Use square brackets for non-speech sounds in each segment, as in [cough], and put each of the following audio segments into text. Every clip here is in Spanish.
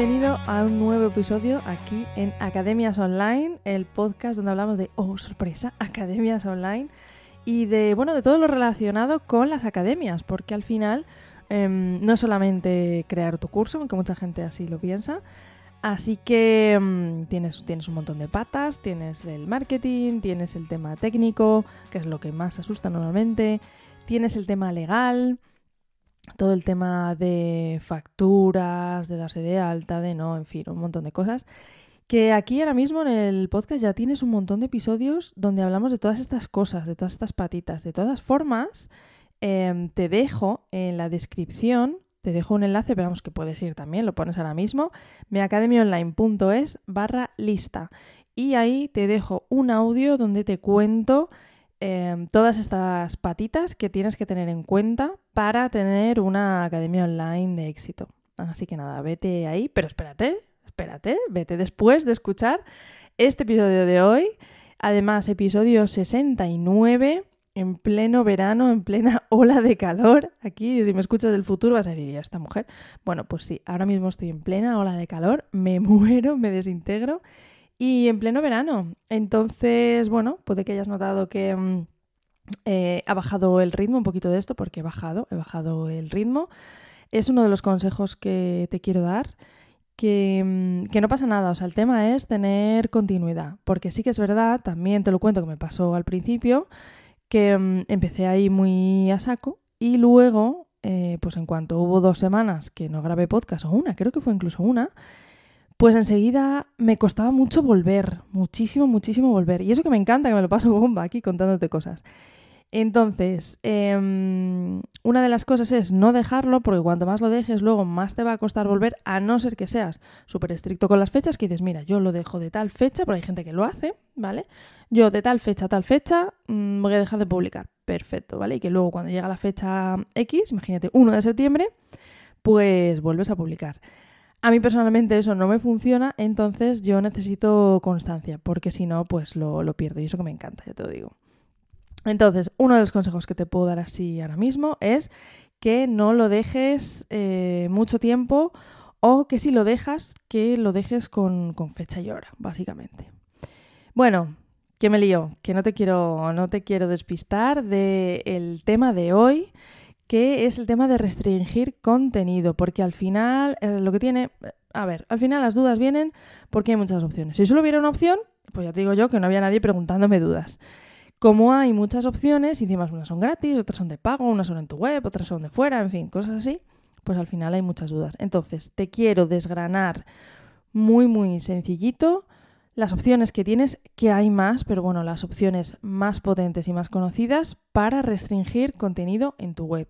bienvenido a un nuevo episodio aquí en Academias Online, el podcast donde hablamos de, oh, sorpresa, [laughs] Academias Online y de, bueno, de todo lo relacionado con las academias, porque al final em, no solamente crear tu curso, aunque mucha gente así lo piensa, Así que em, tienes, tienes un montón de patas, tienes el marketing, tienes el tema técnico, que es lo que más asusta normalmente, tienes el tema legal, todo el tema de facturas, de darse de alta, de no, en fin, un montón de cosas. Que aquí ahora mismo en el podcast ya tienes un montón de episodios donde hablamos de todas estas cosas, de todas estas patitas. De todas formas, em, te dejo en la descripción, te dejo un enlace, pero que puedes ir también, lo pones ahora mismo, meacademyonline.es barra lista. Y ahí te dejo un audio donde te cuento Em, todas estas patitas que tienes que tener en cuenta para tener una academia online de éxito. Así que nada, vete ahí, pero espérate, espérate, vete después de escuchar este episodio de hoy. Además, episodio 69, en pleno verano, en plena [laughs] ola de calor. Aquí, si me escuchas del futuro, vas a decir, ¿ya esta mujer? Bueno, pues sí, ahora mismo estoy en plena ola de calor, me [laughs] muero, me desintegro y en pleno verano. Entonces, bueno, puede que hayas notado que mm, eh, ha bajado el ritmo, un poquito de esto, porque he bajado, he bajado el ritmo. Es uno de los consejos que te quiero dar. Que, mm, que, no pasa nada, o sea, el tema es tener continuidad, porque sí que es verdad, también te lo cuento que me pasó al principio, que mm, empecé ahí muy a saco y luego, eh, pues en cuanto hubo dos semanas que no grabé podcast, o una, creo que fue incluso una, pues enseguida me costaba mucho volver, muchísimo, muchísimo volver. Y eso que me encanta, que me lo paso [laughs] bomba aquí contándote cosas. Entonces, em, una de las cosas es no dejarlo, porque cuanto más lo dejes, luego más te va a costar volver, a no ser que seas súper estricto con las fechas, que dices, mira, yo lo dejo de tal fecha, porque hay gente que lo hace, ¿vale? Yo de tal fecha a tal fecha mm, voy a dejar de publicar. Perfecto, ¿vale? Y que luego cuando llega la fecha X, imagínate 1 de septiembre, pues vuelves a publicar. A mí personalmente eso no me funciona, entonces yo necesito constancia, porque si no, pues lo, pierdo y eso que me encanta, ya te lo digo. Entonces, uno de los consejos que te puedo dar así ahora mismo es que no lo dejes eh, mucho tiempo o que si lo dejas, que lo dejes con, fecha y hora, básicamente. Bueno, que me lío, que no te quiero, no te quiero despistar del tema de hoy, que es el tema de restringir contenido, porque al final eh, lo que tiene, a ver, al final las dudas vienen porque hay muchas opciones. Si solo hubiera una opción, pues ya te digo yo que no había nadie preguntándome dudas. Como hay muchas opciones, y encima unas son gratis, otras son de pago, unas son en tu web, otras son de fuera, en fin, cosas así, pues al final hay muchas dudas. Entonces, te quiero desgranar muy, muy sencillito las opciones que tienes, que hay más, pero bueno, las opciones más potentes y más conocidas para restringir contenido en tu web.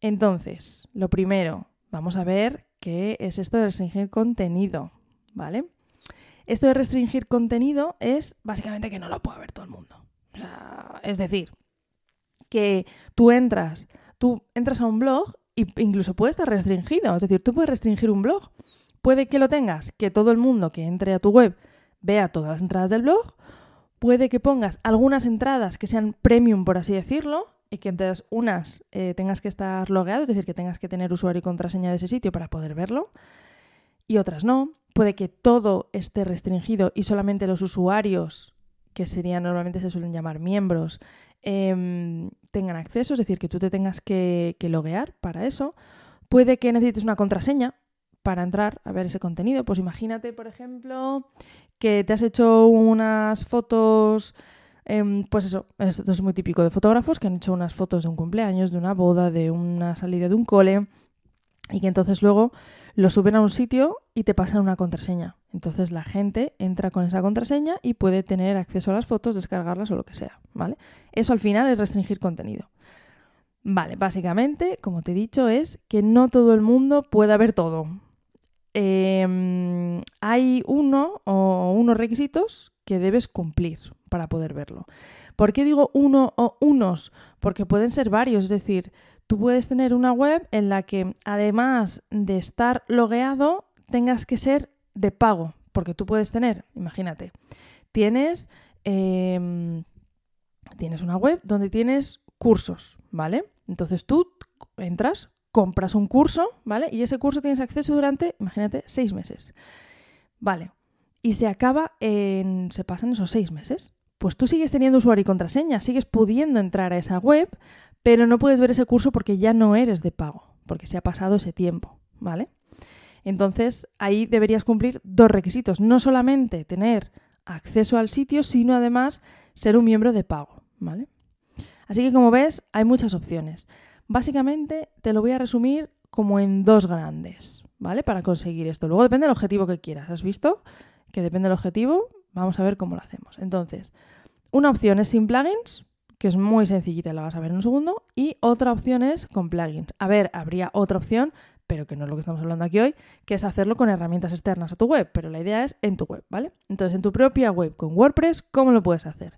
Entonces, lo primero, vamos a ver qué es esto de restringir contenido, ¿vale? Esto de restringir contenido es básicamente que no lo pueda ver todo el mundo. es decir, que tú entras, tú entras a un blog e incluso puede estar restringido. Es decir, tú puedes restringir un blog Puede que lo tengas, que todo el mundo que entre a tu web vea todas las entradas del blog. Puede que pongas algunas entradas que sean premium, por así decirlo, y que unas eh, tengas que estar logueado, es decir, que tengas que tener usuario y contraseña de ese sitio para poder verlo, y otras no. Puede que todo esté restringido y solamente los usuarios, que serían normalmente se suelen llamar miembros, em, tengan acceso, es decir, que tú te tengas que, que loguear para eso. Puede que necesites una contraseña, para entrar a ver ese contenido. Pues imagínate, por ejemplo, que te has hecho unas fotos, em, pues eso, esto es muy típico de fotógrafos, que han hecho unas fotos de un cumpleaños, de una boda, de una salida de un cole, y que entonces luego lo suben a un sitio y te pasan una contraseña. Entonces la gente entra con esa contraseña y puede tener acceso a las fotos, descargarlas o lo que sea, ¿vale? Eso al final es restringir contenido. Vale, básicamente, como te he dicho, es que no todo el mundo pueda ver todo, Em, hay uno o unos requisitos que debes cumplir para poder verlo. ¿Por qué digo uno o unos? Porque pueden ser varios, es decir, tú puedes tener una web en la que además de estar logueado, tengas que ser de pago, porque tú puedes tener, imagínate, tienes, em, tienes una web donde tienes cursos, ¿vale? Entonces tú entras compras un curso, ¿vale? Y ese curso tienes acceso durante, imagínate, seis meses. Vale. Y se acaba en. se pasan esos seis meses. Pues tú sigues teniendo usuario y contraseña, sigues pudiendo entrar a esa web, pero no puedes ver ese curso porque ya no eres de pago, porque se ha pasado ese tiempo, ¿vale? Entonces, ahí deberías cumplir dos requisitos. No solamente tener acceso al sitio, sino además ser un miembro de pago, ¿vale? Así que como ves, hay muchas opciones. Básicamente te lo voy a resumir como en dos grandes, ¿vale? Para conseguir esto. Luego depende del objetivo que quieras. ¿Has visto? Que depende del objetivo. Vamos a ver cómo lo hacemos. Entonces, una opción es sin plugins, que es muy sencillita, la vas a ver en un segundo. Y otra opción es con plugins. A ver, habría otra opción, pero que no es lo que estamos hablando aquí hoy, que es hacerlo con herramientas externas a tu web. Pero la idea es en tu web, ¿vale? Entonces, en tu propia web con WordPress, ¿cómo lo puedes hacer?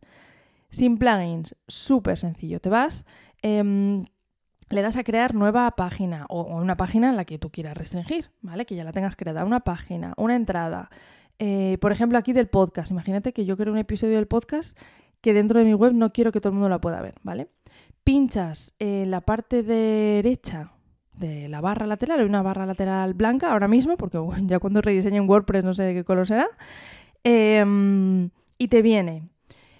Sin plugins, súper sencillo. Te vas, em, le das a crear nueva página o, una página en la que tú quieras restringir, ¿vale? Que ya la tengas creada. Una página, una entrada. Eh, por ejemplo, aquí del podcast. Imagínate que yo quiero un episodio del podcast que dentro de mi web no quiero que todo el mundo la pueda ver, ¿vale? Pinchas en la parte derecha de la barra lateral, hay una barra lateral blanca ahora mismo, porque ya cuando rediseñen WordPress no sé de qué color será, em, y te viene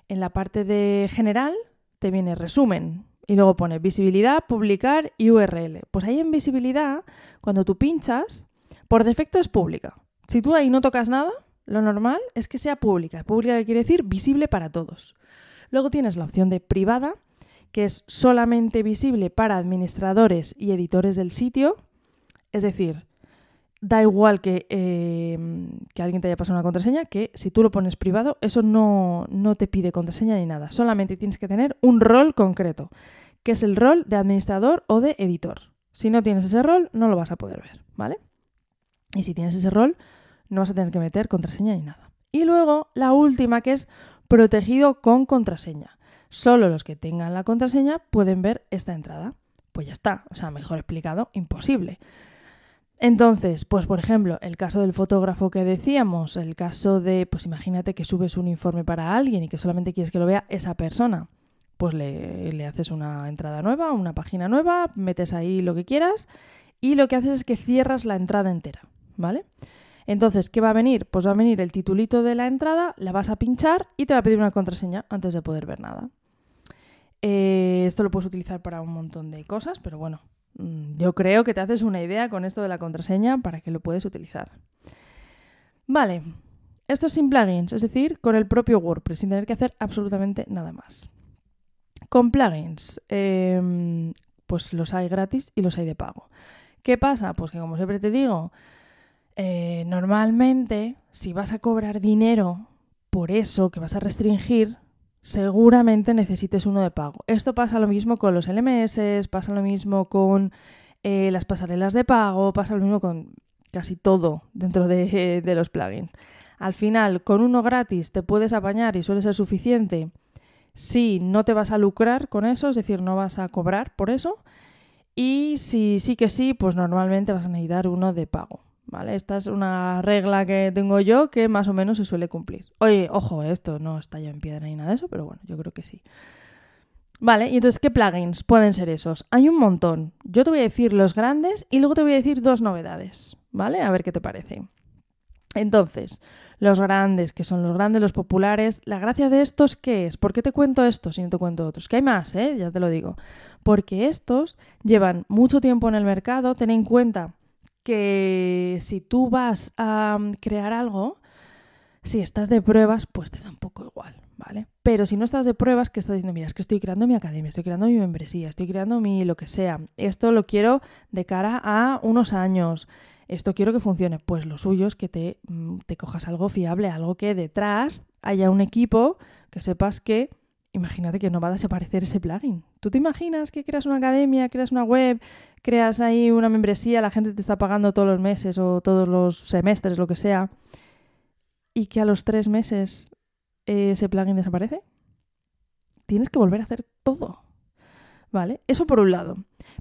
en la parte de general te viene resumen y luego pone visibilidad, publicar y URL. Pues ahí en visibilidad, cuando tú pinchas, por defecto es pública. Si tú ahí no tocas nada, lo normal es que sea pública. Pública quiere decir visible para todos. Luego tienes la opción de privada, que es solamente visible para administradores y editores del sitio. Es decir, da igual que, eh, que, alguien te haya pasado una contraseña, que si tú lo pones privado, eso no, no te pide contraseña ni nada. Solamente tienes que tener un rol concreto, que es el rol de administrador o de editor. Si no tienes ese rol, no lo vas a poder ver, ¿vale? Y si tienes ese rol, no vas a tener que meter contraseña ni nada. Y luego la última, que es protegido con contraseña. Solo los que tengan la contraseña pueden ver esta entrada. Pues ya está, o sea, mejor explicado, imposible. Entonces, pues por ejemplo, el caso del fotógrafo que decíamos, el caso de, pues imagínate que subes un informe para alguien y que solamente quieres que lo vea esa persona, pues le, le, haces una entrada nueva, una página nueva, metes ahí lo que quieras y lo que haces es que cierras la entrada entera, ¿vale? Entonces, ¿qué va a venir? Pues va a venir el titulito de la entrada, la vas a pinchar y te va a pedir una contraseña antes de poder ver nada. Eh, esto lo puedes utilizar para un montón de cosas, pero bueno, yo creo que te haces una idea con esto de la contraseña para que lo puedes utilizar. Vale, esto es sin plugins, es decir, con el propio WordPress, sin tener que hacer absolutamente nada más. Con plugins, em, pues los hay gratis y los hay de pago. ¿Qué pasa? Pues que como siempre te digo, eh, normalmente si vas a cobrar dinero por eso que vas a restringir, seguramente necesites uno de pago. Esto pasa lo mismo con los LMS, pasa lo mismo con eh, las pasarelas de pago, pasa lo mismo con casi todo dentro de, [laughs] de los plugins. Al final, con uno gratis te puedes apañar y suele ser suficiente si no te vas a lucrar con eso, es decir, no vas a cobrar por eso. Y si sí que sí, pues normalmente vas a necesitar uno de pago. ¿Vale? Esta es una regla que tengo yo que más o menos se suele cumplir. Oye, ojo, esto no está ya en piedra ni nada de eso, pero bueno, yo creo que sí. Vale, y entonces, ¿qué plugins pueden ser esos? Hay un montón. Yo te voy a decir los grandes y luego te voy a decir dos novedades, ¿vale? A ver qué te parece. Entonces, los grandes, que son los grandes, los populares, la gracia de estos, ¿qué es? ¿Por qué te cuento estos si no te cuento otros? Que hay más, ¿eh? Ya te lo digo. Porque estos llevan mucho tiempo en el mercado, ten en cuenta que si tú vas a mm, crear algo, si estás de pruebas, pues te da un poco igual, ¿vale? Pero si no estás de pruebas, ¿qué estás diciendo? Mira, es que estoy creando mi academia, estoy creando mi membresía, estoy creando mi lo que sea. Esto lo quiero de cara a unos años. Esto quiero que funcione. Pues lo suyo es que te, mm, te cojas algo fiable, algo que detrás haya un equipo que sepas que imagínate que no va a desaparecer ese plugin. ¿Tú te imaginas que creas una academia, creas una web, creas ahí una membresía, la gente te está pagando todos los meses o todos los semestres, lo que sea, y que a los tres meses ese plugin desaparece? Tienes que volver a hacer todo. ¿Vale? Eso por un lado.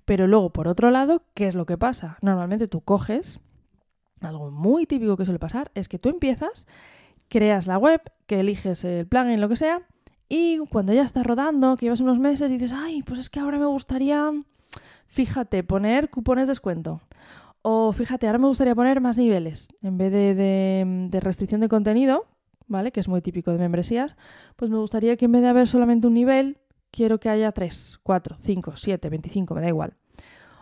Pero luego, por otro lado, ¿qué es lo que pasa? Normalmente tú coges, algo muy típico que suele pasar, es que tú empiezas, creas la web, que eliges el plugin, lo que sea, y cuando ya está rodando, que llevas unos meses, dices, ay, pues es que ahora me gustaría fíjate, poner cupones de descuento. O fíjate, ahora me gustaría poner más niveles. En vez de, de, restricción de contenido, ¿vale? Que es muy típico de membresías, pues me gustaría que en vez de haber solamente un nivel, quiero que haya 3, 4, 5, 7, 25, me da igual.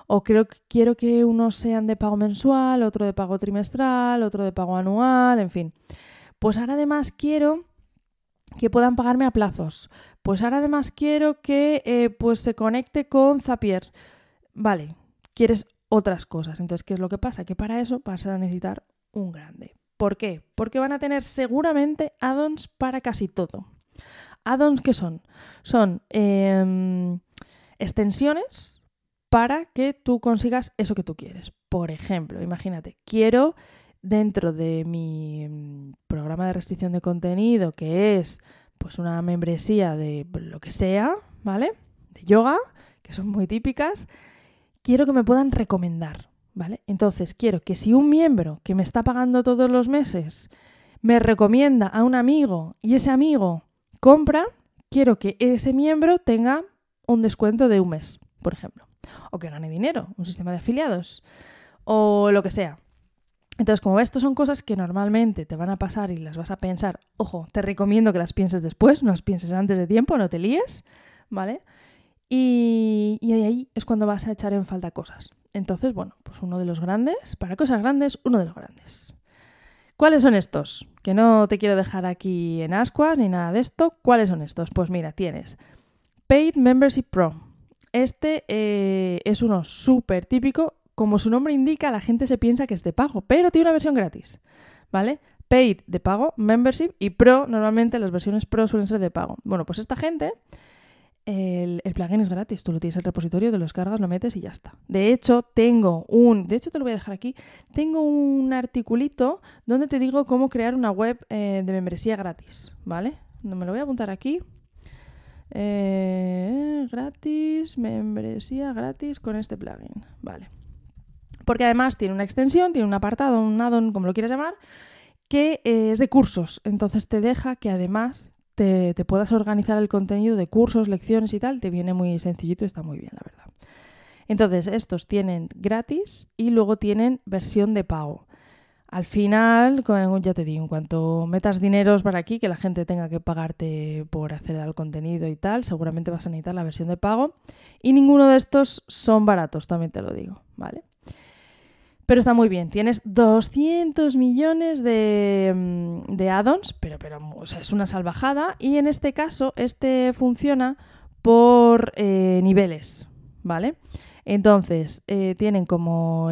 O creo que quiero que unos sean de pago mensual, otro de pago trimestral, otro de pago anual, en fin. Pues ahora además quiero que puedan pagarme a plazos. Pues ahora además quiero que eh, pues se conecte con Zapier. Vale, quieres otras cosas. Entonces, ¿qué es lo que pasa? Que para eso vas a necesitar un grande. ¿Por qué? Porque van a tener seguramente add-ons para casi todo. ¿Add-ons qué son? Son em, extensiones para que tú consigas eso que tú quieres. Por ejemplo, imagínate, quiero dentro de mi mm, programa de restricción de contenido, que es pues una membresía de lo que sea, ¿vale? De yoga, que son muy típicas, quiero que me puedan recomendar, ¿vale? Entonces, quiero que si un miembro que me está pagando todos los meses me recomienda a un amigo y ese amigo compra, quiero que ese miembro tenga un descuento de un mes, por ejemplo. O que gane dinero, un sistema de afiliados, o lo que sea. Entonces, como ves, esto son cosas que normalmente te van a pasar y las vas a pensar. Ojo, te recomiendo que las pienses después, no las pienses antes de tiempo, no te líes, ¿vale? Y, y ahí es cuando vas a echar en falta cosas. Entonces, bueno, pues uno de los grandes, para cosas grandes, uno de los grandes. ¿Cuáles son estos? Que no te quiero dejar aquí en ascuas ni nada de esto. ¿Cuáles son estos? Pues mira, tienes Paid Membership Pro. Este eh, es uno súper típico como su nombre indica, la gente se piensa que es de pago, pero tiene una versión gratis, ¿vale? Paid de pago, membership y pro, normalmente las versiones pro suelen ser de pago. Bueno, pues esta gente, el, plugin es gratis, tú lo tienes en el repositorio, te lo descargas, lo metes y ya está. De hecho, tengo un, de hecho te lo voy a dejar aquí, tengo un articulito donde te digo cómo crear una web eh, de membresía gratis, ¿vale? Me lo voy a apuntar aquí. Eh, gratis, membresía gratis con este plugin, vale porque además tiene una extensión, tiene un apartado, un addon, como lo quieras llamar, que eh, es de cursos. Entonces te deja que además te, puedas organizar el contenido de cursos, lecciones y tal. Te viene muy sencillito y está muy bien, la verdad. Entonces, estos tienen gratis y luego tienen versión de pago. Al final, ya te digo, en cuanto metas dineros para aquí, que la gente tenga que pagarte por acceder al contenido y tal, seguramente vas a necesitar la versión de pago. Y ninguno de estos son baratos, también te lo digo, ¿vale? Pero está muy bien. Tienes 200 millones de, mm, de add-ons, pero, pero es una salvajada. Y en este caso, este funciona por eh, niveles, ¿vale? Entonces, eh, tienen como...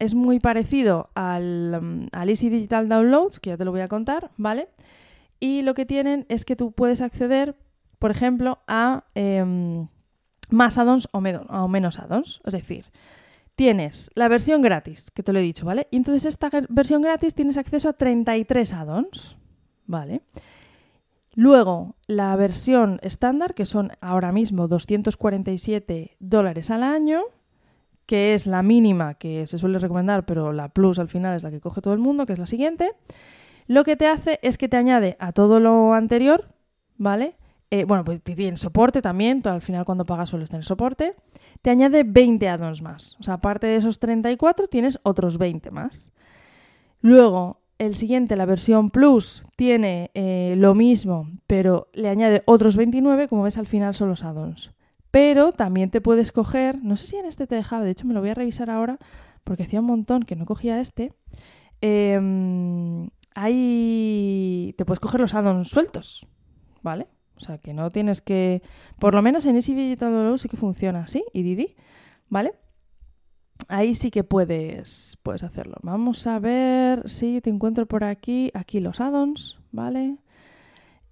es muy parecido al, mm, al Easy Digital Downloads, que ya te lo voy a contar, ¿vale? Y lo que tienen es que tú puedes acceder, por ejemplo, a em, más add-ons o, o menos add-ons. Es decir, tienes la versión gratis, que te lo he dicho, ¿vale? Y entonces esta versión gratis tienes acceso a 33 add-ons, ¿vale? Luego, la versión estándar, que son ahora mismo 247 dólares al año, que es la mínima que se suele recomendar, pero la plus al final es la que coge todo el mundo, que es la siguiente. Lo que te hace es que te añade a todo lo anterior, ¿vale? Eh, bueno, pues tiene soporte también, al final cuando pagas sueles tener soporte, te añade 20 addons más. O sea, aparte de esos 34 tienes otros 20 más. Luego, el siguiente, la versión Plus, tiene eh, lo mismo, pero le añade otros 29, como ves al final son los addons. Pero también te puedes coger, no sé si en este te dejaba, de hecho me lo voy a revisar ahora porque hacía un montón que no cogía este. Eh, ahí te puedes coger los addons sueltos, ¿vale? O sea, que no tienes que... Por lo menos en Easy Digital Download sí que funciona, ¿sí? Y Didi, ¿vale? Ahí sí que puedes, puedes hacerlo. Vamos a ver si te encuentro por aquí. Aquí los addons, ¿vale?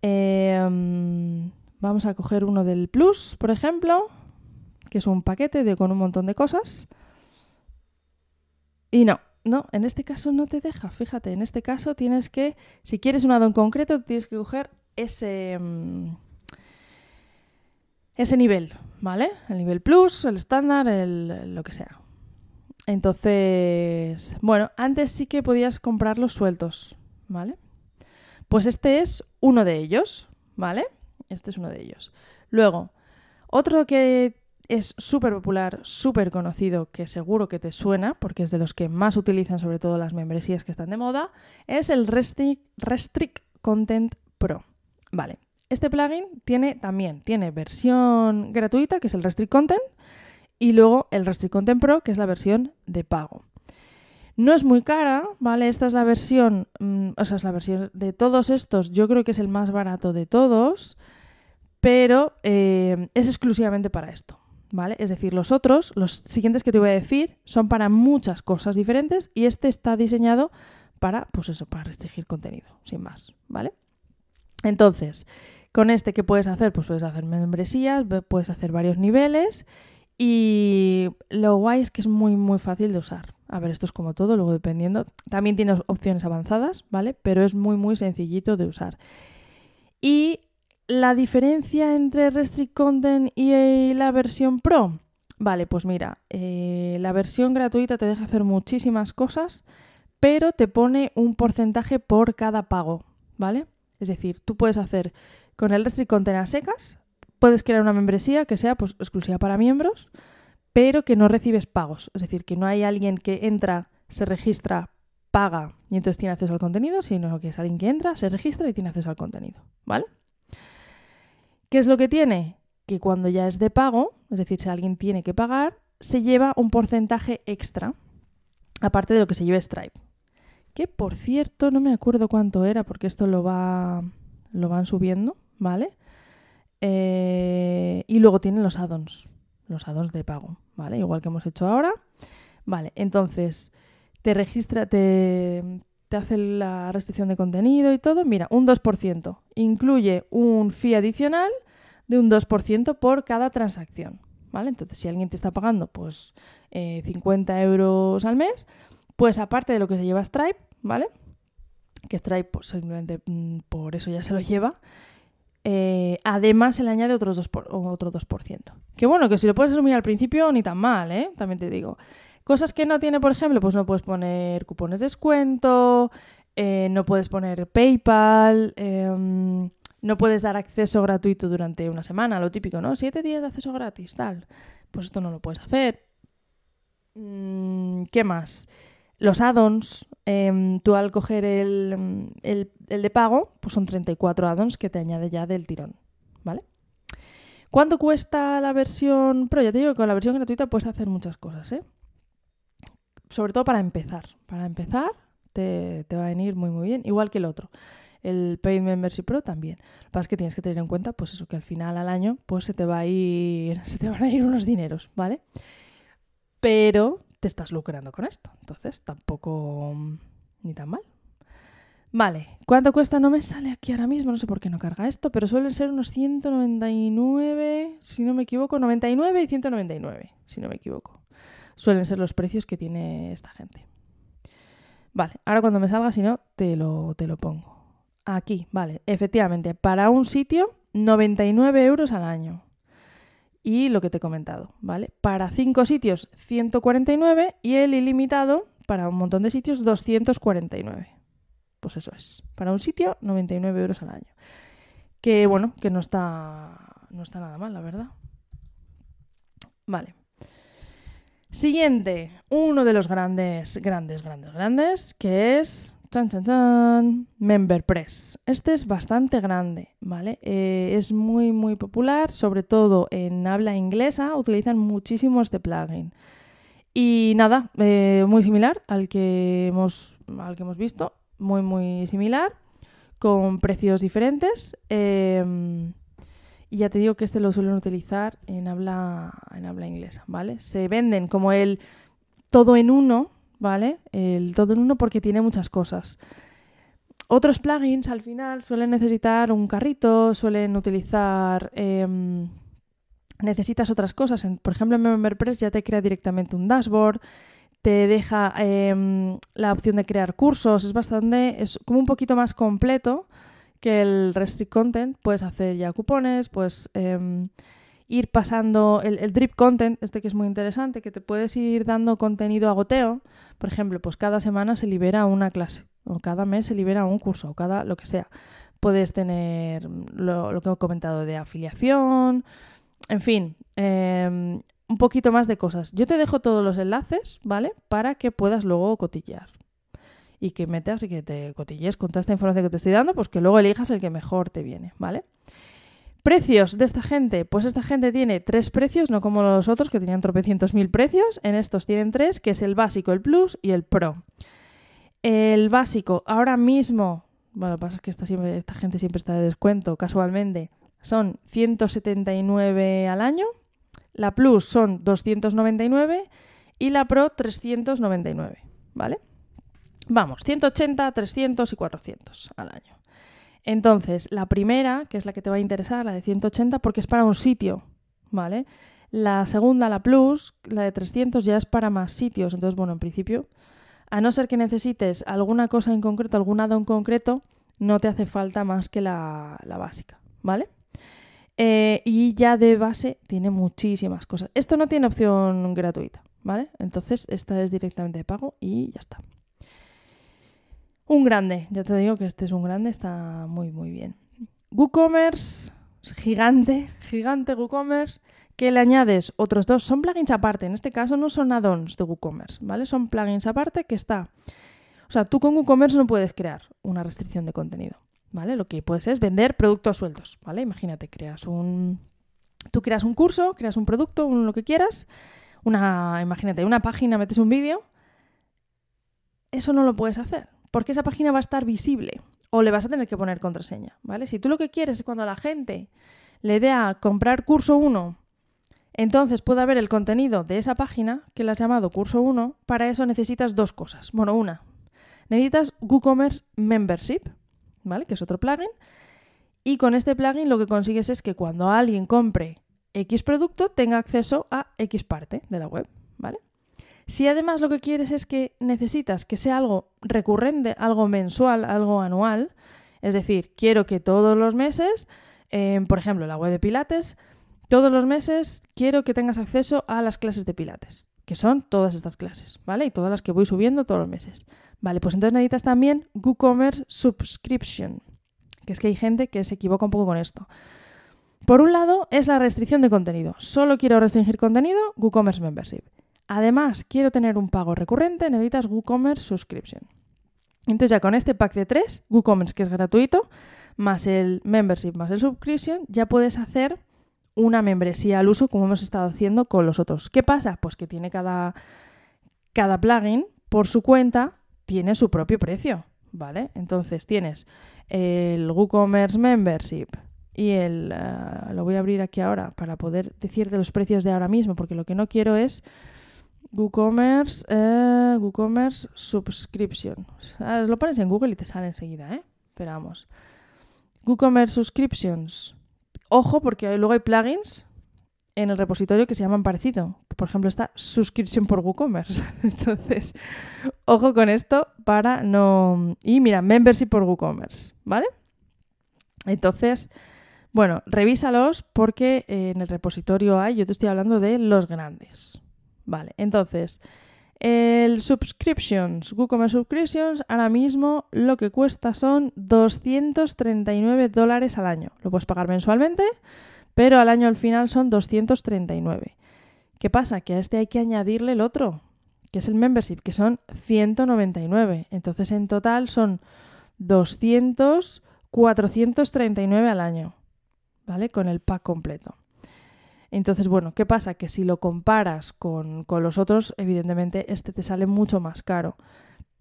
Em, vamos a coger uno del Plus, por ejemplo, que es un paquete de, con un montón de cosas. Y no, no, en este caso no te deja. Fíjate, en este caso tienes que, si quieres un addon concreto, tienes que coger ese, mm, ese nivel, ¿vale? El nivel plus, el estándar, el, lo que sea. Entonces, bueno, antes sí que podías comprarlos sueltos, ¿vale? Pues este es uno de ellos, ¿vale? Este es uno de ellos. Luego, otro que es súper popular, súper conocido, que seguro que te suena, porque es de los que más utilizan sobre todo las membresías que están de moda, es el Restrict, Restrict Content Pro. Vale, este plugin tiene también, tiene versión gratuita, que es el Restrict Content, y luego el Restrict Content Pro, que es la versión de pago. No es muy cara, ¿vale? Esta es la versión, mm, o sea, es la versión de todos estos, yo creo que es el más barato de todos, pero eh, es exclusivamente para esto, ¿vale? Es decir, los otros, los siguientes que te voy a decir, son para muchas cosas diferentes y este está diseñado para, pues eso, para restringir contenido, sin más, ¿vale? Entonces, con este, ¿qué puedes hacer? Pues puedes hacer membresías, puedes hacer varios niveles y lo guay es que es muy, muy fácil de usar. A ver, esto es como todo, luego dependiendo. También tiene opciones avanzadas, ¿vale? Pero es muy, muy sencillito de usar. Y la diferencia entre Restrict Content y la versión Pro. Vale, pues mira, eh, la versión gratuita te deja hacer muchísimas cosas, pero te pone un porcentaje por cada pago, ¿vale? Es decir, tú puedes hacer con el Restrict Content a secas, puedes crear una membresía que sea pues, exclusiva para miembros, pero que no recibes pagos. Es decir, que no hay alguien que entra, se registra, paga y entonces tiene acceso al contenido, sino que es alguien que entra, se registra y tiene acceso al contenido. ¿Vale? ¿Qué es lo que tiene? Que cuando ya es de pago, es decir, si alguien tiene que pagar, se lleva un porcentaje extra, aparte de lo que se lleva Stripe. Que por cierto, no me acuerdo cuánto era, porque esto lo, va, lo van subiendo, ¿vale? Eh, y luego tienen los add-ons los addons de pago, ¿vale? Igual que hemos hecho ahora. Vale, entonces te registra, te, te hace la restricción de contenido y todo. Mira, un 2%. Incluye un fee adicional de un 2% por cada transacción, ¿vale? Entonces, si alguien te está pagando, pues, 50 eh, euros al mes, pues aparte de lo que se lleva Stripe, ¿vale? Que Stripe, pues, simplemente mm, por eso ya se lo lleva, eh, además se le añade otros dos por, otro 2%. Que bueno, que si lo puedes asumir al principio, ni tan mal, ¿eh? También te digo. Cosas que no tiene, por ejemplo, pues no puedes poner cupones de descuento, eh, no puedes poner PayPal, em, no puedes dar acceso gratuito durante una semana, lo típico, ¿no? Siete días de acceso gratis, tal. Pues esto no lo puedes hacer. Mm, ¿Qué más? Los add-ons, em, tú al coger el, el, de pago, pues son 34 add-ons que te añade ya del tirón, ¿vale? ¿Cuánto cuesta la versión Pro? Ya te digo que con la versión gratuita puedes hacer muchas cosas, ¿eh? Sobre todo para empezar. Para empezar te, te va a venir muy muy bien, igual que el otro el Paid Membership Pro también. Lo que pasa es que tienes que tener en cuenta, pues eso, que al final al año, pues se te va a ir, [laughs] se te van a ir unos dineros, ¿vale? Pero te estás lucrando con esto. Entonces, tampoco mm, ni tan mal. Vale, ¿cuánto cuesta? No me sale aquí ahora mismo, no sé por qué no carga esto, pero suelen ser unos 199, si no me equivoco, 99 y 199, si no me equivoco. Suelen ser los precios que tiene esta gente. Vale, ahora cuando me salga, si no, te lo, te lo pongo. Aquí, vale, efectivamente, para un sitio, 99 euros al año y lo que te he comentado, ¿vale? Para cinco sitios 149 y el ilimitado para un montón de sitios 249. Pues eso es. Para un sitio 99 euros al año. Que bueno, que no está, no está nada mal, la verdad. Vale. Siguiente, uno de los grandes, grandes, grandes, grandes, que es Chan, chan, chan. MemberPress. Este es bastante grande, ¿vale? Eh, es muy, muy popular, sobre todo en habla inglesa, utilizan muchísimo este plugin. Y nada, eh, muy similar al que, hemos, al que hemos visto, muy, muy similar, con precios diferentes. Em, y ya te digo que este lo suelen utilizar en habla, en habla inglesa, ¿vale? Se venden como el todo en uno, ¿vale? El todo en uno porque tiene muchas cosas. Otros plugins al final suelen necesitar un carrito, suelen utilizar... Em, necesitas otras cosas. Por ejemplo, en MemberPress ya te crea directamente un dashboard, te deja em, la opción de crear cursos, es bastante, es como un poquito más completo que el Restrict Content. Puedes hacer ya cupones, pues ir pasando el, drip content, este que es muy interesante, que te puedes ir dando contenido a goteo. Por ejemplo, pues cada semana se libera una clase, o cada mes se libera un curso, o cada lo que sea. Puedes tener lo, que he comentado de afiliación, en fin, em, un poquito más de cosas. Yo te dejo todos los enlaces, ¿vale? Para que puedas luego cotillear. Y que metas y que te cotilles con toda esta información que te estoy dando, pues que luego elijas el que mejor te viene, ¿vale? Precios de esta gente. Pues esta gente tiene tres precios, no como los otros que tenían tropecientos mil precios. En estos tienen tres, que es el básico, el plus y el pro. El básico, ahora mismo, bueno, pasa que esta, siempre, esta gente siempre está de descuento, casualmente, son 179 al año. La plus son 299 y la pro 399, ¿vale? Vamos, 180, 300 y 400 al año. Entonces, la primera, que es la que te va a interesar, la de 180, porque es para un sitio, ¿vale? La segunda, la Plus, la de 300, ya es para más sitios. Entonces, bueno, en principio, a no ser que necesites alguna cosa en concreto, algún dado en concreto, no te hace falta más que la, básica, ¿vale? Eh, y ya de base tiene muchísimas cosas. Esto no tiene opción gratuita, ¿vale? Entonces, esta es directamente de pago y ya está. Un grande, ya te digo que este es un grande, está muy, muy bien. WooCommerce, gigante, gigante WooCommerce, que le añades otros dos, son plugins aparte, en este caso no son add-ons de WooCommerce, ¿vale? Son plugins aparte que está... O sea, tú con WooCommerce no puedes crear una restricción de contenido, ¿vale? Lo que puedes es vender productos sueltos, ¿vale? Imagínate, creas un... Tú creas un curso, creas un producto, un, lo que quieras, una, imagínate, una página, metes un vídeo, eso no lo puedes hacer, porque esa página va a estar visible o le vas a tener que poner contraseña, ¿vale? Si tú lo que quieres es cuando la gente le dé a comprar curso 1, entonces puede haber el contenido de esa página que le has llamado curso 1, para eso necesitas dos cosas. Bueno, una, necesitas WooCommerce Membership, ¿vale? Que es otro plugin. Y con este plugin lo que consigues es que cuando alguien compre X producto tenga acceso a X parte de la web, ¿vale? Si además lo que quieres es que necesitas que sea algo recurrente, algo mensual, algo anual, es decir, quiero que todos los meses, eh, por ejemplo, la web de Pilates, todos los meses quiero que tengas acceso a las clases de Pilates, que son todas estas clases, ¿vale? Y todas las que voy subiendo todos los meses. Vale, pues entonces necesitas también WooCommerce Subscription, que es que hay gente que se equivoca un poco con esto. Por un lado es la restricción de contenido. Solo quiero restringir contenido, WooCommerce Membership. Además, quiero tener un pago recurrente, necesitas WooCommerce Subscription. Entonces ya con este pack de tres, WooCommerce que es gratuito, más el Membership, más el Subscription, ya puedes hacer una membresía al uso como hemos estado haciendo con los otros. ¿Qué pasa? Pues que tiene cada, cada plugin por su cuenta, tiene su propio precio, ¿vale? Entonces tienes el WooCommerce Membership y el... Eh, lo voy a abrir aquí ahora para poder decirte los precios de ahora mismo, porque lo que no quiero es WooCommerce, eh, WooCommerce Subscription. lo pones en Google y te sale enseguida, ¿eh? Esperamos. WooCommerce Subscriptions. Ojo, porque luego hay plugins en el repositorio que se llaman parecido. Por ejemplo, está Subscription por WooCommerce. [laughs] Entonces, ojo con esto para no... Y mira, Membership por WooCommerce, ¿vale? Entonces, bueno, revísalos porque en el repositorio hay, yo te estoy hablando de los grandes, Vale, entonces, el subscriptions, WooCommerce Subscriptions, ahora mismo lo que cuesta son 239 dólares al año. Lo puedes pagar mensualmente, pero al año al final son 239. ¿Qué pasa? Que a este hay que añadirle el otro, que es el membership, que son 199. Entonces en total son 200, 439 al año, ¿vale? Con el pack completo. Entonces, bueno, ¿qué pasa? Que si lo comparas con, los otros, evidentemente este te sale mucho más caro.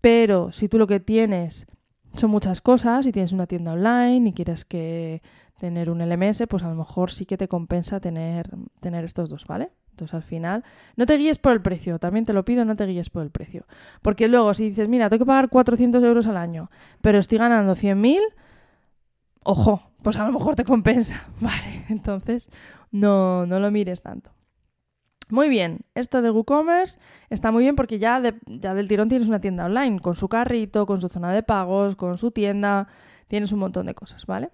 Pero si tú lo que tienes son muchas cosas y tienes una tienda online y quieres que tener un LMS, pues a lo mejor sí que te compensa tener, tener estos dos, ¿vale? Entonces al final, no te guíes por el precio, también te lo pido, no te guíes por el precio. Porque luego si dices, mira, tengo que pagar 400 euros al año, pero estoy ganando 100.000, ojo, pues a lo mejor te compensa, [laughs] ¿vale? Entonces, no, no lo mires tanto. Muy bien, esto de WooCommerce está muy bien porque ya, del tirón tienes una tienda online, con su carrito, con su zona de pagos, con su tienda, tienes un montón de cosas, ¿vale?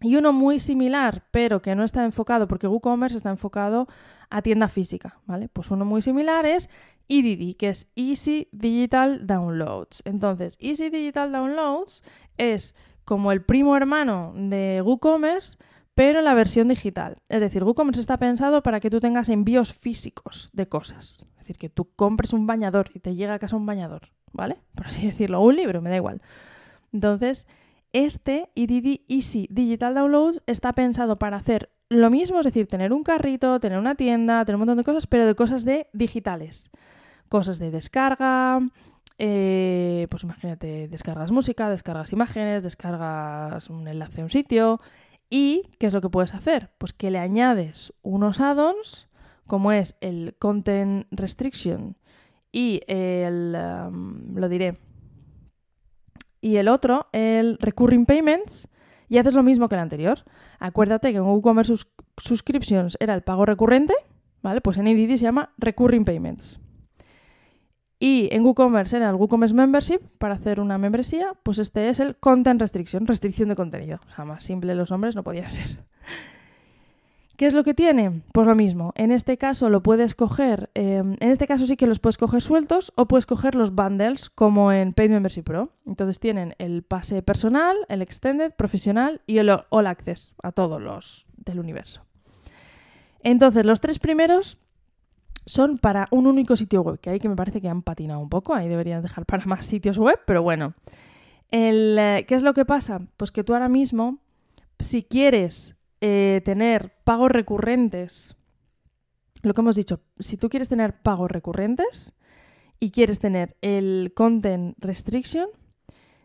Y uno muy similar, pero que no está enfocado, porque WooCommerce está enfocado a tienda física, ¿vale? Pues uno muy similar es EDD, que es Easy Digital Downloads. Entonces, Easy Digital Downloads es como el primo hermano de WooCommerce, pero en la versión digital. Es decir, WooCommerce está pensado para que tú tengas envíos físicos de cosas. Es decir, que tú compres un bañador y te llega a casa un bañador, ¿vale? Por así [laughs] decirlo, un libro, me da igual. Entonces, este EDD Easy Digital Downloads está pensado para hacer lo mismo, es decir, tener un carrito, tener una tienda, tener un montón de cosas, pero de cosas de digitales. Cosas de descarga, eh, pues imagínate, descargas música, descargas imágenes, descargas un enlace a un sitio. ¿Y qué es lo que puedes hacer? Pues que le añades unos add-ons, como es el Content Restriction y el. Um, lo diré. Y el otro, el Recurring Payments, y haces lo mismo que el anterior. Acuérdate que en WooCommerce Subscriptions era el pago recurrente, ¿vale? Pues en EDD se llama Recurring Payments. Y en WooCommerce era el WooCommerce Membership para hacer una membresía, pues este es el Content Restriction, restricción de contenido. O sea, más simple los hombres no podía [laughs] ser. ¿Qué es lo que tiene? Pues lo mismo. En este caso lo puedes coger, em, en este caso sí que los puedes coger sueltos o puedes coger los bundles como en Paid Membership Pro. Entonces tienen el pase personal, el extended, profesional y el all access a todos los del universo. Entonces los tres primeros son para un único sitio web, que ahí que me parece que han patinado un poco, ahí deberían dejar para más sitios web, pero bueno. Eh, ¿Qué es lo que pasa? Pues que tú ahora mismo, si quieres eh, tener pagos recurrentes, lo que hemos dicho, si tú quieres tener pagos recurrentes y quieres tener el content restriction,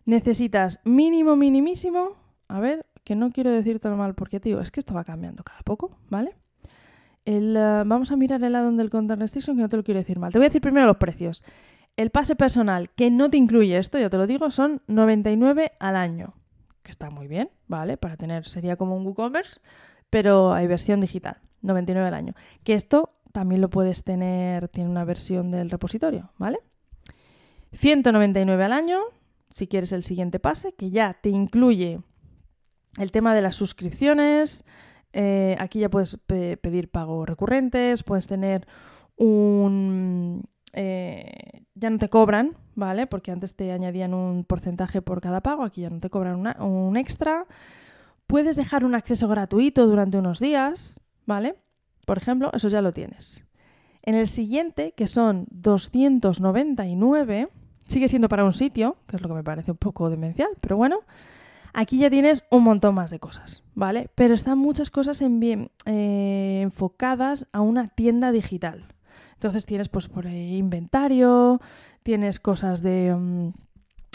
necesitas mínimo, minimísimo, a ver, que no quiero decir todo mal porque, tío, es que esto va cambiando cada poco, ¿vale? Eh, vamos a mirar el addon del Content Restriction, que no te lo quiero decir mal. Te voy a decir primero los precios. El pase personal, que no te incluye esto, ya te lo digo, son 99 al año. Que está muy bien, ¿vale? Para tener, sería como un WooCommerce, pero hay versión digital, 99 al año. Que esto también lo puedes tener, tiene una versión del repositorio, ¿vale? 199 al año, si quieres el siguiente pase, que ya te incluye el tema de las suscripciones, eh, aquí ya puedes pedir pagos recurrentes, puedes tener un... Eh, ya no te cobran, ¿vale? Porque antes te añadían un porcentaje por cada pago, aquí ya no te cobran un extra. Puedes dejar un acceso gratuito durante unos días, ¿vale? Por ejemplo, eso ya lo tienes. En el siguiente, que son 299, sigue siendo para un sitio, que es lo que me parece un poco demencial, pero bueno, Aquí ya tienes un montón más de cosas, ¿vale? Pero están muchas cosas eh, enfocadas a una tienda digital. Entonces tienes pues por inventario, tienes cosas de mm,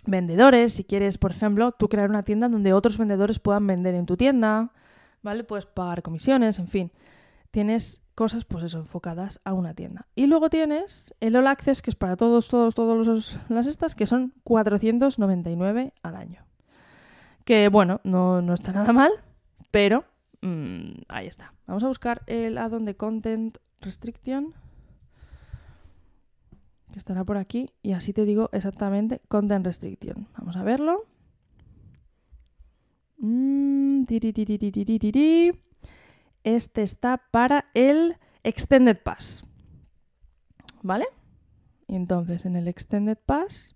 vendedores, si quieres, por ejemplo, tú crear una tienda donde otros vendedores puedan vender en tu tienda, ¿vale? Puedes pagar comisiones, en fin. Tienes cosas pues eso enfocadas a una tienda. Y luego tienes el All Access que es para todos todos todos las estas que son 499 al año que bueno, no, está nada mal, pero mm, ahí está. Vamos a buscar el addon de Content Restriction, que estará por aquí, y así te digo exactamente Content Restriction. Vamos a verlo. Este está para el Extended Pass. ¿Vale? Entonces en el Extended Pass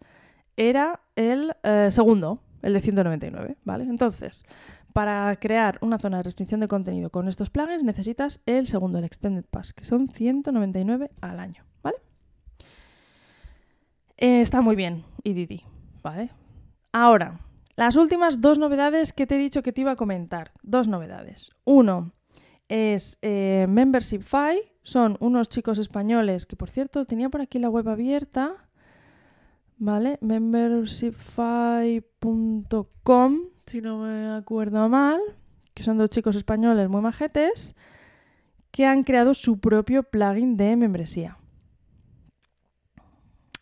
era el eh, segundo, el de 199, ¿vale? Entonces, para crear una zona de restricción de contenido con estos plugins necesitas el segundo, el Extended Pass, que son 199 al año, ¿vale? Eh, está muy bien, EDD, ¿vale? Ahora, las últimas dos novedades que te he dicho que te iba a comentar. Dos novedades. Uno es eh, Membership Fi. Son unos chicos españoles que, por cierto, tenía por aquí la web abierta ¿vale? Membershipfy.com, si no me acuerdo mal, que son dos chicos españoles muy majetes, que han creado su propio plugin de membresía.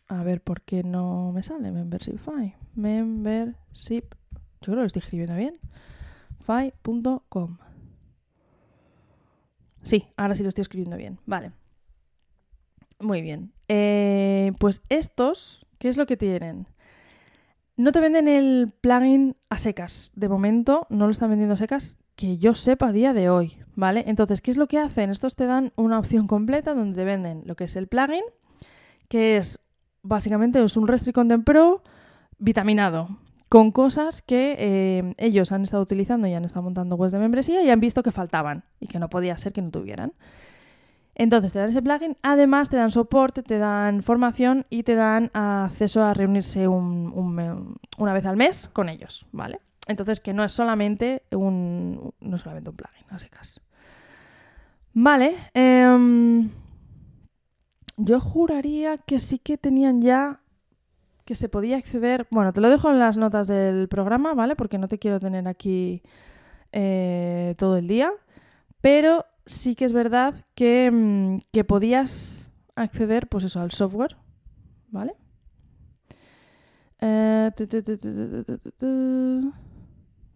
A ver por qué no me sale Membershipfy. Membership, yo creo que lo estoy escribiendo bien. Fy.com. Sí, ahora sí lo estoy escribiendo bien. Vale. Muy bien. Eh, pues estos ¿Qué es lo que tienen? No te venden el plugin a secas. De momento no lo están vendiendo a secas que yo sepa a día de hoy, ¿vale? Entonces, ¿qué es lo que hacen? Estos te dan una opción completa donde te venden lo que es el plugin, que es básicamente es un Restrict Content Pro vitaminado, con cosas que eh, ellos han estado utilizando y han estado montando webs de membresía y han visto que faltaban y que no podía ser que no tuvieran. Entonces te dan ese plugin, además te dan soporte, te dan formación y te dan acceso a reunirse una vez al mes con ellos, ¿vale? Entonces que no es solamente un, no es solamente un plugin, a secas. Vale, em, yo juraría que sí que tenían ya que se podía acceder. Bueno, te lo dejo en las notas del programa, ¿vale? Porque no te quiero tener aquí eh, todo el día. Pero sí que es verdad que, mm, que podías acceder, pues eso, al software, ¿vale?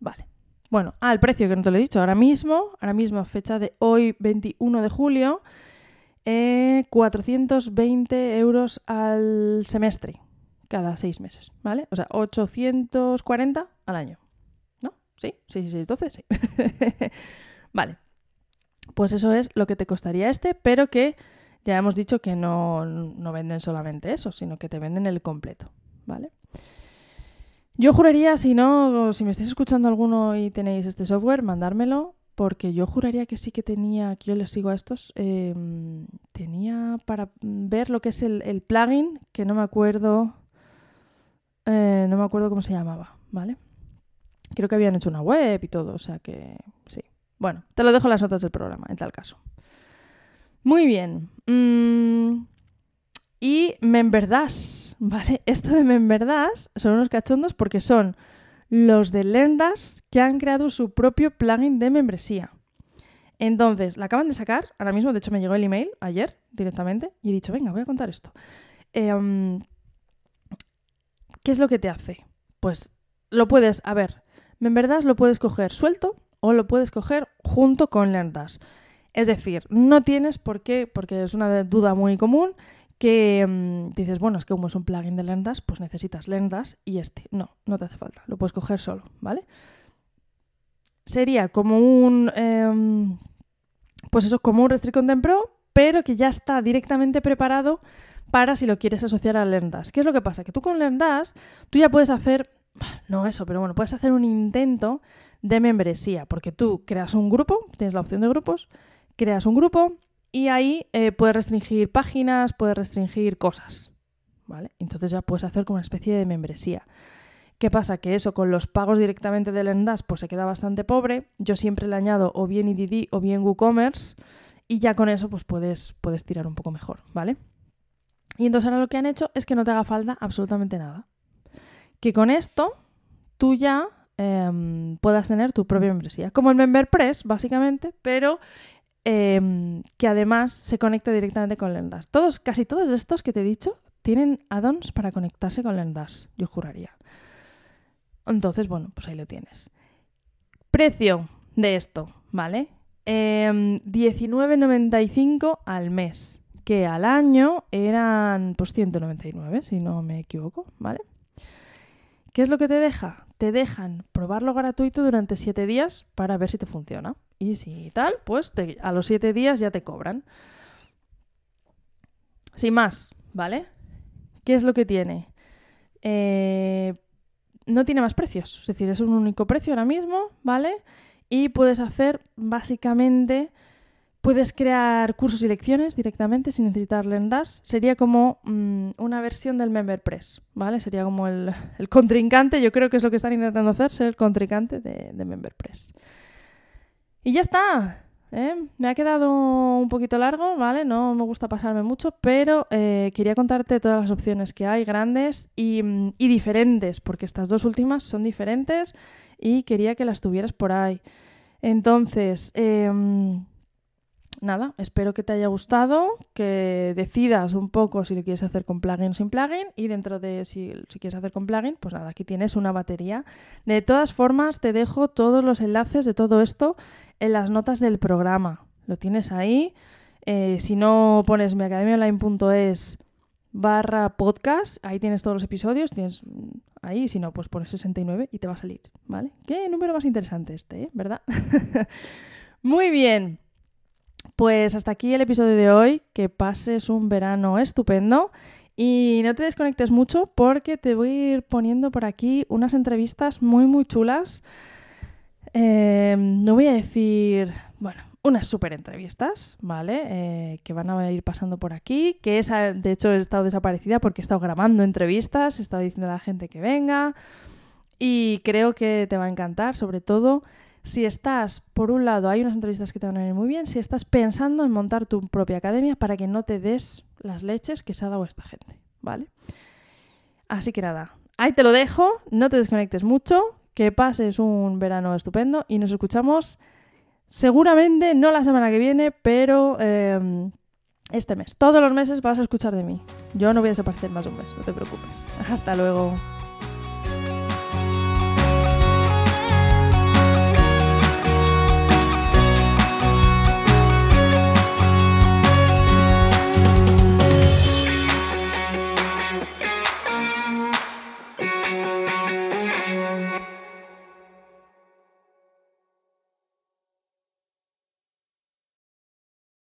vale. Bueno, al precio que no te lo he dicho, ahora mismo, ahora mismo, fecha de hoy, 21 de julio, 420 eh, euros al semestre, cada seis meses, ¿vale? O sea, 840 al año, ¿no? ¿Sí? Sí, sí, sí, entonces sí. [laughs] vale. Pues eso es lo que te costaría este, pero que ya hemos dicho que no, no venden solamente eso, sino que te venden el completo, ¿vale? Yo juraría, si no, si me estáis escuchando alguno y tenéis este software, mandármelo, porque yo juraría que sí que tenía, que yo les sigo a estos, em, tenía para ver lo que es el, plugin, que no me acuerdo, eh, no me acuerdo cómo se llamaba, ¿vale? Creo que habían hecho una web y todo, o sea que sí. Bueno, te lo dejo en las notas del programa, en tal caso. Muy bien. Mm, y Memberdash, ¿vale? [laughs] Esto de Memberdash son unos cachondos porque son los de Lendas que han creado su propio plugin de membresía. Entonces, la acaban de sacar, ahora mismo, de hecho me llegó el email ayer directamente y he dicho, venga, voy a contar esto. Em, ¿Qué es lo que te hace? Pues lo puedes, a ver, Memberdash lo puedes coger suelto o lo puedes coger junto con LearnDash. Es decir, no tienes por qué, porque es una duda muy común, que mm, dices, bueno, es que como es un plugin de LearnDash, pues necesitas LearnDash y este. No, no te hace falta, lo puedes coger solo, ¿vale? Sería como un, em, pues eso, como un Restrict Content Pro, pero que ya está directamente preparado para si lo quieres asociar a LearnDash. ¿Qué es lo que pasa? Que tú con LearnDash, tú ya puedes hacer, no eso, pero bueno, puedes hacer un intento de membresía, porque tú creas un grupo, tienes la opción de grupos, creas un grupo y ahí eh, puedes restringir páginas, puedes restringir cosas, ¿vale? Entonces ya puedes hacer como una especie de membresía. ¿Qué pasa? Que eso con los pagos directamente del Endas pues se queda bastante pobre. Yo siempre le añado o bien IDD o bien WooCommerce y ya con eso pues puedes, puedes tirar un poco mejor, ¿vale? Y entonces ahora lo que han hecho es que no te haga falta absolutamente nada. Que con esto tú ya Em, puedas tener tu propia membresía. Como el MemberPress, básicamente, pero em, que además se conecta directamente con Lendas. Todos, casi todos estos que te he dicho tienen add-ons para conectarse con Lendas, yo juraría. Entonces, bueno, pues ahí lo tienes. Precio de esto, ¿vale? 19,95 em, al mes, que al año eran pues 199, si no me equivoco, ¿vale? ¿Qué es lo que te deja? Te dejan probarlo gratuito durante 7 días para ver si te funciona. Y si tal, pues a los 7 días ya te cobran. Sin más, ¿vale? ¿Qué es lo que tiene? Eh, no tiene más precios, es decir, es un único precio ahora mismo, ¿vale? Y puedes hacer básicamente Puedes crear cursos y lecciones directamente sin necesitar Lendas. Sería como mm, una versión del MemberPress, ¿vale? Sería como el, contrincante, yo creo que es lo que están intentando hacer, ser el contrincante de, MemberPress. Y ya está. ¿eh? Me ha quedado un poquito largo, ¿vale? No me gusta pasarme mucho, pero eh, quería contarte todas las opciones que hay, grandes y, mm, y diferentes, porque estas dos últimas son diferentes y quería que las tuvieras por ahí. Entonces, eh, nada, espero que te haya gustado, que decidas un poco si lo quieres hacer con plugin o sin plugin y dentro de si, quieres hacer con plugin, pues nada, aquí tienes una batería. De todas formas, te dejo todos los enlaces de todo esto en las notas del programa. Lo tienes ahí. Eh, si no pones miacademiaonline.es barra podcast, ahí tienes todos los episodios, tienes ahí, si no, pues pones 69 y te va a salir, ¿vale? Qué número más interesante este, ¿eh? ¿verdad? [laughs] Muy bien. Pues hasta aquí el episodio de hoy. Que pases un verano estupendo Y no te desconectes mucho porque te voy a ir poniendo por aquí unas entrevistas muy, muy chulas. Eh, no voy a decir, bueno, unas súper entrevistas, ¿vale? Eh, que van a ir pasando por aquí, que de hecho, he estado desaparecida porque he estado grabando entrevistas, he estado diciendo a la gente que venga y creo que te va a encantar, sobre todo si estás, por un lado, hay unas entrevistas que te van a venir muy bien, si estás pensando en montar tu propia academia para que no te des las leches que se ha dado esta gente, ¿vale? Así que nada, ahí te lo dejo, no te desconectes mucho, que pases un verano estupendo y nos escuchamos seguramente no la semana que viene, pero em, este mes. Todos los meses vas a escuchar de mí. Yo no voy a desaparecer más un mes, no te preocupes. Hasta luego.